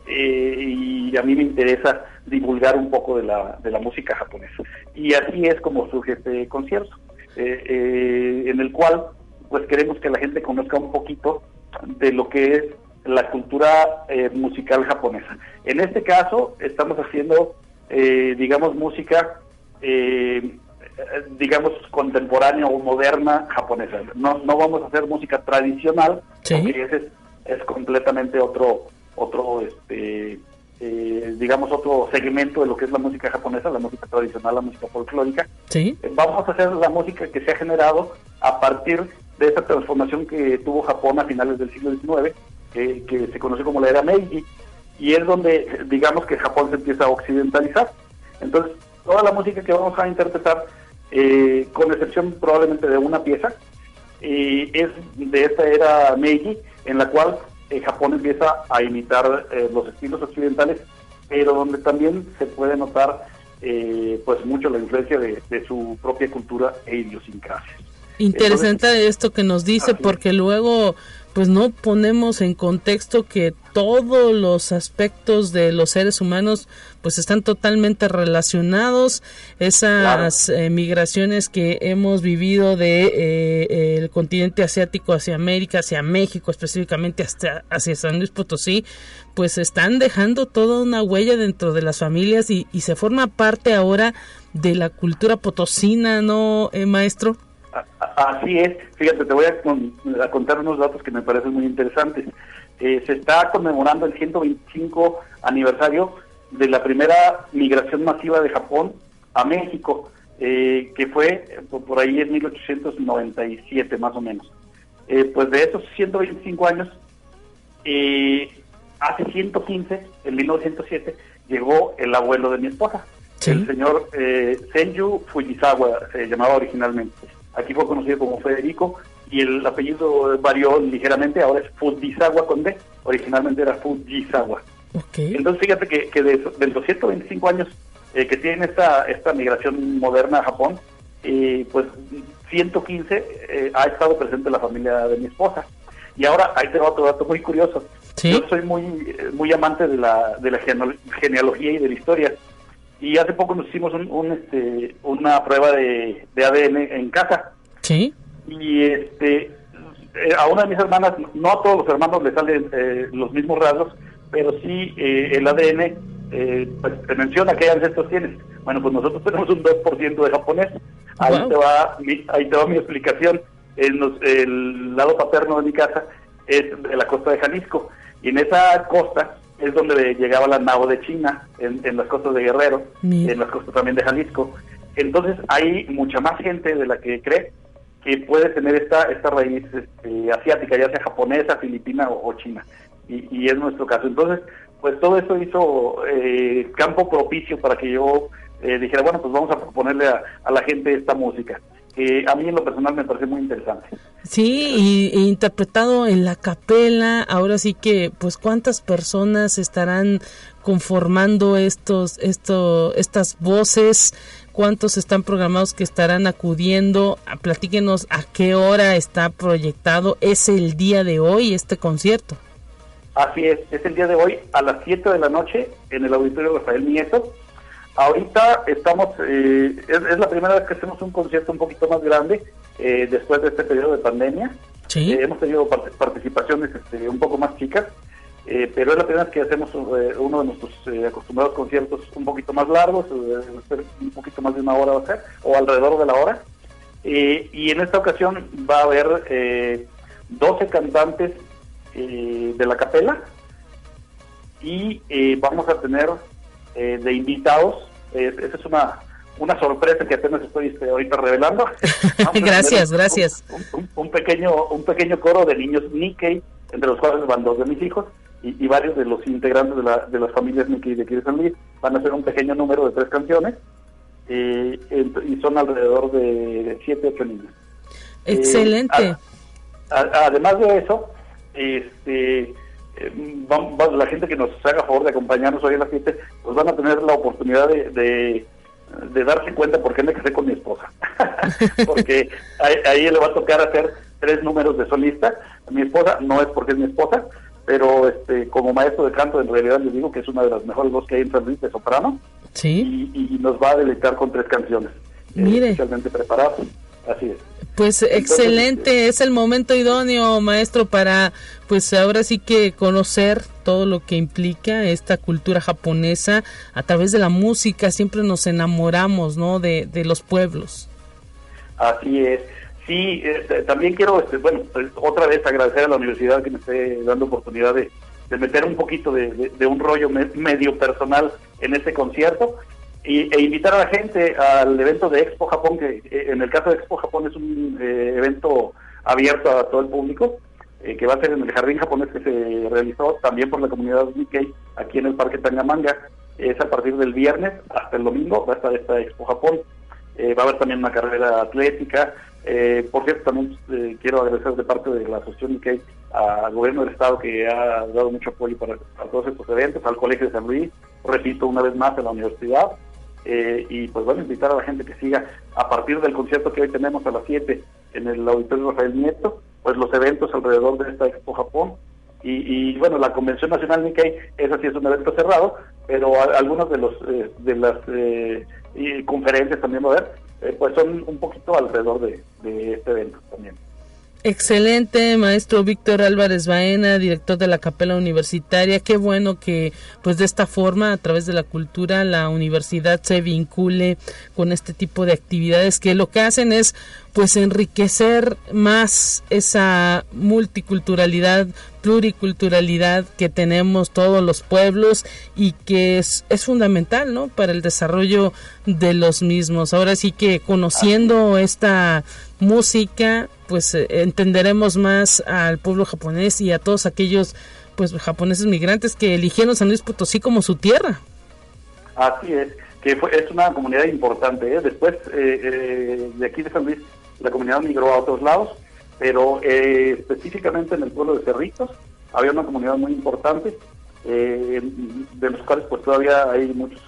eh, y a mí me interesa divulgar un poco de la, de la música japonesa. Y así es como surge este concierto, eh, en el cual pues queremos que la gente conozca un poquito de lo que es la cultura musical japonesa. En este caso estamos haciendo, digamos, música digamos, contemporánea o moderna japonesa. No, no vamos a hacer música tradicional, porque ese es es completamente otro, otro este, eh, digamos, otro segmento de lo que es la música japonesa, la música tradicional, la música folclórica. ¿Sí? Eh, vamos a hacer la música que se ha generado a partir de esta transformación que tuvo Japón a finales del siglo XIX, que se conoce como la era Meiji, y es donde, digamos, que Japón se empieza a occidentalizar. Entonces, toda la música que vamos a interpretar, eh, con excepción probablemente de una pieza, es de esta era Meiji, en la cual eh, Japón empieza a imitar eh, los estilos occidentales, pero donde también se puede notar eh, pues mucho la influencia de, su propia cultura e idiosincrasia. Interesante esto que nos dice, porque luego pues no ponemos en contexto que todos los aspectos de los seres humanos pues están totalmente relacionados. Esas eh, migraciones que hemos vivido de eh, el continente asiático hacia América hacia México específicamente hasta hacia San Luis Potosí pues están dejando toda una huella dentro de las familias y, y se forma parte ahora de la cultura potosina no eh, maestro Así es, fíjate, te voy a, contar unos datos que me parecen muy interesantes. eh, se está conmemorando el 125 aniversario de la primera migración masiva de Japón a México, eh, que fue por ahí en 1897 más o menos. Eh, pues de esos 125 años, hace 115, en 1907, llegó el abuelo de mi esposa, el señor Senju Fujisawa, se llamaba originalmente. Aquí fue conocido como Federico y el apellido varió ligeramente, ahora es Fujisawa con D, originalmente era Fujisawa. Entonces fíjate que, que de, de, los 125 años eh, que tiene esta, esta migración moderna a Japón, eh, pues 115 eh, ha estado presente la familia de mi esposa. Y ahora ahí tengo otro dato muy curioso. Yo soy muy muy amante de la, de la genealogía y de la historia. Y hace poco nos hicimos un, este, una prueba de, de ADN en casa. Sí y este eh, a una de mis hermanas, no a todos los hermanos le salen eh, los mismos rasgos, pero sí eh, el ADN pues, te menciona qué ancestros tienes. Bueno, pues nosotros tenemos un 2% de japonés. Ahí, te va mi, ahí te va mi explicación. el lado paterno de mi casa es de la costa de Jalisco. Y en esa costa es donde llegaba la nao de China, en, las costas de Guerrero, en las costas también de Jalisco. Entonces hay mucha más gente de la que cree que puede tener esta, esta raíz este, asiática, ya sea japonesa, filipina o, china. Y, es nuestro caso. Entonces, pues todo eso hizo eh, campo propicio para que yo eh, dijera, bueno, pues vamos a proponerle a, la gente esta música que a mí en lo personal me parece muy interesante. Sí, y, interpretado en la capela, ahora sí que, pues, ¿cuántas personas estarán conformando estos, esto, estas voces? cuántos están programados que estarán acudiendo. Platíquenos a qué hora está proyectado. ¿Es el día de hoy este concierto? Así es, es el día de hoy a las 7 de la noche en el Auditorio Rafael Nieto. Ahorita estamos, eh, es, la primera vez que hacemos un concierto un poquito más grande eh, después de este periodo de pandemia. ¿Sí? Eh, hemos tenido participaciones este, un poco más chicas. Pero es la primera vez que hacemos uno de nuestros acostumbrados conciertos un poquito más largos, un poquito más de una hora va a ser, o alrededor de la hora. y en esta ocasión va a haber 12 cantantes de la capela y vamos a tener de invitados, esa es una, una sorpresa que apenas estoy este, ahorita revelando. gracias, gracias. Un, pequeño, un pequeño coro de niños Nikkei, entre los cuales van dos de mis hijos y, varios de los integrantes de, la, de las familias Mickey de San Luis van a hacer un pequeño número de tres canciones eh, y son alrededor de siete, ocho niños. Excelente. Eh, además de eso, este, eh, la gente que nos haga favor de acompañarnos hoy a las siete, pues van a tener la oportunidad de, de, darse cuenta por qué me casé con mi esposa. porque ahí, ahí le va a tocar hacer tres números de solista. Mi esposa no es porque es mi esposa, pero este como maestro de canto en realidad les digo que es una de las mejores voces que hay en San Luis de soprano sí y, nos va a deleitar con tres canciones eh, Mire. especialmente preparadas así es pues excelente, es el momento idóneo, maestro, para pues ahora sí que conocer todo lo que implica esta cultura japonesa a través de la música. Siempre nos enamoramos, ¿no? De, de los pueblos. Así es. Sí, este, también quiero, este, bueno, pues, otra vez agradecer a la universidad que me esté dando oportunidad de, meter un poquito de, un rollo medio personal en este concierto y, e invitar a la gente al evento de Expo Japón, que eh, en el caso de Expo Japón es un eh, evento abierto a todo el público, eh, que va a ser en el jardín japonés que se realizó también por la comunidad Nikkei aquí en el Parque Tangamanga. Es a partir del viernes hasta el domingo, va a estar esta Expo Japón. va a haber también una carrera atlética, por cierto, también quiero agradecer de parte de la Asociación que al gobierno del Estado que ha dado mucho apoyo para, todos estos eventos, al Colegio de San Luis, repito una vez más, en la universidad. Eh, y pues bueno, invitar a la gente que siga a partir del concierto que hoy tenemos a las 7 en el Auditorio Rafael Nieto, pues los eventos alrededor de esta Expo Japón. Y, bueno, la Convención Nacional Nikkei, esa sí es un evento cerrado, pero algunos de los de las conferencias también va a haber, eh, pues son un poquito alrededor de, este evento también. Excelente, maestro Víctor Álvarez Baena, director de la Capela Universitaria. Qué bueno que, pues, de esta forma, a través de la cultura, la universidad se vincule con este tipo de actividades que lo que hacen es, pues enriquecer más esa multiculturalidad, pluriculturalidad que tenemos todos los pueblos y que es, es fundamental, ¿no? Para el desarrollo de los mismos. Ahora sí que conociendo esta música, pues eh, entenderemos más al pueblo japonés y a todos aquellos pues japoneses migrantes que eligieron San Luis Potosí como su tierra. Así es, que es una comunidad importante. ¿eh? Después eh, de aquí de San Luis, la comunidad migró a otros lados, pero específicamente en el pueblo de Cerritos había una comunidad muy importante, de los cuales pues todavía hay muchos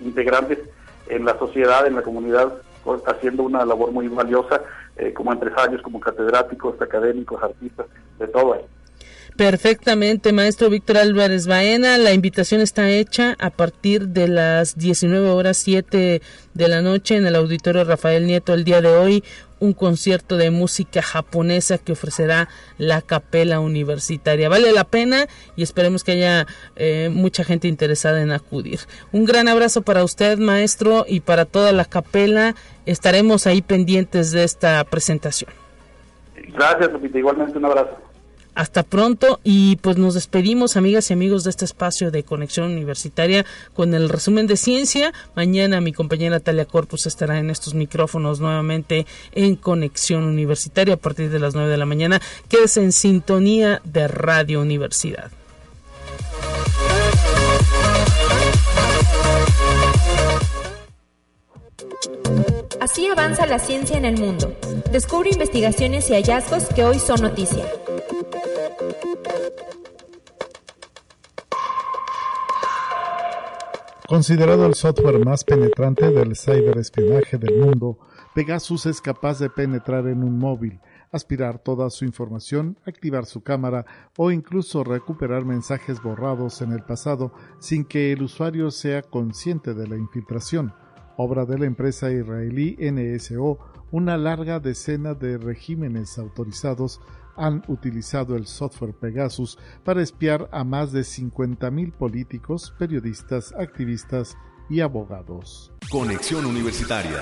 integrantes en la sociedad, en la comunidad, haciendo una labor muy valiosa como empresarios, como catedráticos, académicos, artistas, de todo ahí. Perfectamente, maestro Víctor Álvarez Baena. La invitación está hecha a partir de las 19 horas 7 de la noche en el auditorio Rafael Nieto el día de hoy. Un concierto de música japonesa que ofrecerá la capela universitaria. Vale la pena y esperemos que haya eh, mucha gente interesada en acudir. Un gran abrazo para usted, maestro, y para toda la capela. Estaremos ahí pendientes de esta presentación. Gracias, Lupita. Igualmente un abrazo. Hasta pronto y pues nos despedimos amigas y amigos de este espacio de conexión universitaria con el resumen de ciencia. Mañana mi compañera Talia Corpus estará en estos micrófonos nuevamente en conexión universitaria a partir de las 9 de la mañana. Quédese en sintonía de Radio Universidad. Así avanza la ciencia en el mundo. Descubre investigaciones y hallazgos que hoy son noticia. Considerado el software más penetrante del ciberespionaje del mundo, Pegasus es capaz de penetrar en un móvil, aspirar toda su información, activar su cámara o incluso recuperar mensajes borrados en el pasado sin que el usuario sea consciente de la infiltración. Obra de la empresa israelí NSO, una larga decena de regímenes autorizados han utilizado el software Pegasus para espiar a más de 50.000 políticos, periodistas, activistas y abogados. Conexión Universitaria.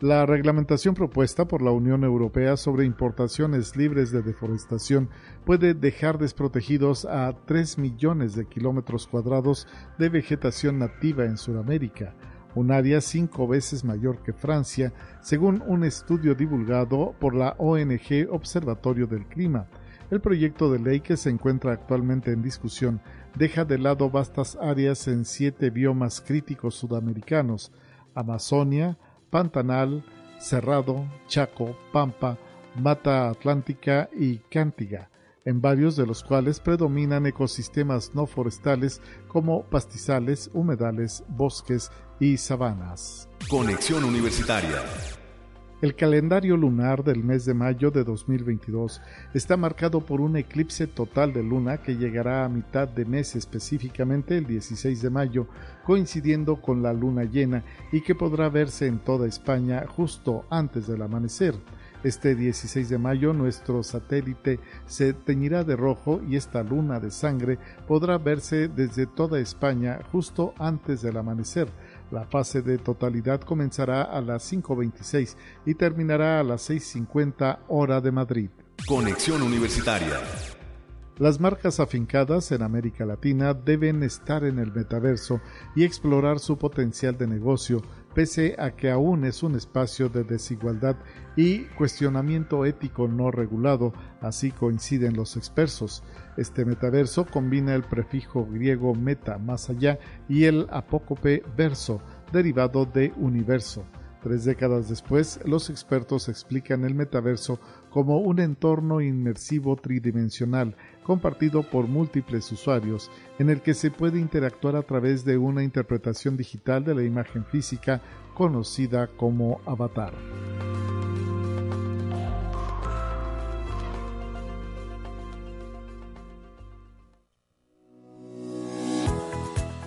La reglamentación propuesta por la Unión Europea sobre importaciones libres de deforestación puede dejar desprotegidos a 3 millones de kilómetros cuadrados de vegetación nativa en Sudamérica, un área cinco veces mayor que Francia, según un estudio divulgado por la ONG Observatorio del Clima. El proyecto de ley que se encuentra actualmente en discusión deja de lado vastas áreas en siete biomas críticos sudamericanos, Amazonia, Pantanal, Cerrado, Chaco, Pampa, Mata Atlántica y Cántiga, en varios de los cuales predominan ecosistemas no forestales como pastizales, humedales, bosques y sabanas. Conexión Universitaria. El calendario lunar del mes de mayo de 2022 está marcado por un eclipse total de luna que llegará a mitad de mes específicamente el 16 de mayo, coincidiendo con la luna llena y que podrá verse en toda España justo antes del amanecer. Este 16 de mayo nuestro satélite se teñirá de rojo y esta luna de sangre podrá verse desde toda España justo antes del amanecer. La fase de totalidad comenzará a las 5.26 y terminará a las 6.50 hora de Madrid. Conexión Universitaria. Las marcas afincadas en América Latina deben estar en el metaverso y explorar su potencial de negocio, pese a que aún es un espacio de desigualdad y cuestionamiento ético no regulado, así coinciden los expertos. Este metaverso combina el prefijo griego meta más allá y el apócope verso, derivado de universo. Tres décadas después, los expertos explican el metaverso como un entorno inmersivo tridimensional compartido por múltiples usuarios, en el que se puede interactuar a través de una interpretación digital de la imagen física conocida como avatar.